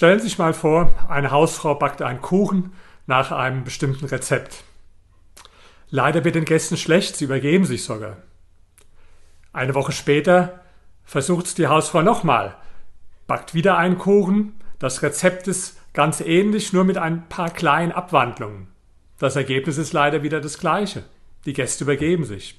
Stellen Sie sich mal vor, eine Hausfrau backt einen Kuchen nach einem bestimmten Rezept. Leider wird den Gästen schlecht, sie übergeben sich sogar. Eine Woche später versucht es die Hausfrau nochmal, backt wieder einen Kuchen, das Rezept ist ganz ähnlich, nur mit ein paar kleinen Abwandlungen. Das Ergebnis ist leider wieder das gleiche. Die Gäste übergeben sich.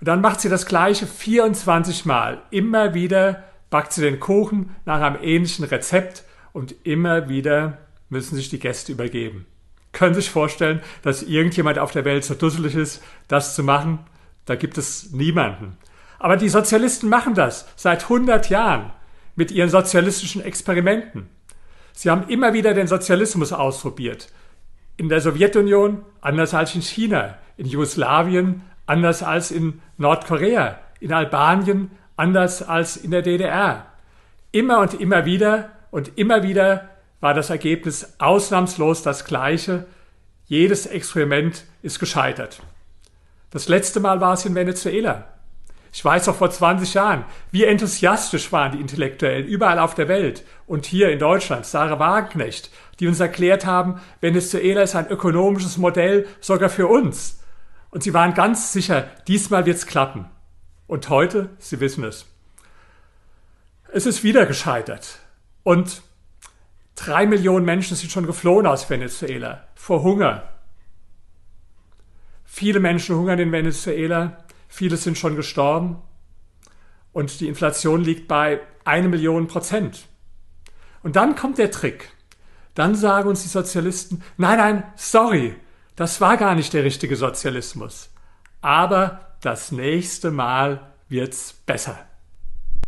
Und dann macht sie das gleiche 24 Mal. Immer wieder backt sie den Kuchen nach einem ähnlichen Rezept und immer wieder müssen sich die Gäste übergeben. Können Sie sich vorstellen, dass irgendjemand auf der Welt so dusselig ist, das zu machen? Da gibt es niemanden. Aber die Sozialisten machen das seit 100 Jahren mit ihren sozialistischen Experimenten. Sie haben immer wieder den Sozialismus ausprobiert. In der Sowjetunion anders als in China, in Jugoslawien anders als in Nordkorea, in Albanien anders als in der DDR. Immer und immer wieder und immer wieder war das Ergebnis ausnahmslos das gleiche. Jedes Experiment ist gescheitert. Das letzte Mal war es in Venezuela. Ich weiß noch vor 20 Jahren, wie enthusiastisch waren die Intellektuellen überall auf der Welt und hier in Deutschland, Sarah Wagenknecht, die uns erklärt haben, Venezuela ist ein ökonomisches Modell sogar für uns. Und sie waren ganz sicher, diesmal wird's klappen. Und heute, Sie wissen es. Es ist wieder gescheitert. Und drei Millionen Menschen sind schon geflohen aus Venezuela vor Hunger. Viele Menschen hungern in Venezuela, viele sind schon gestorben und die Inflation liegt bei eine Million Prozent. Und dann kommt der Trick. Dann sagen uns die Sozialisten, nein, nein, sorry, das war gar nicht der richtige Sozialismus. Aber das nächste Mal wird's besser.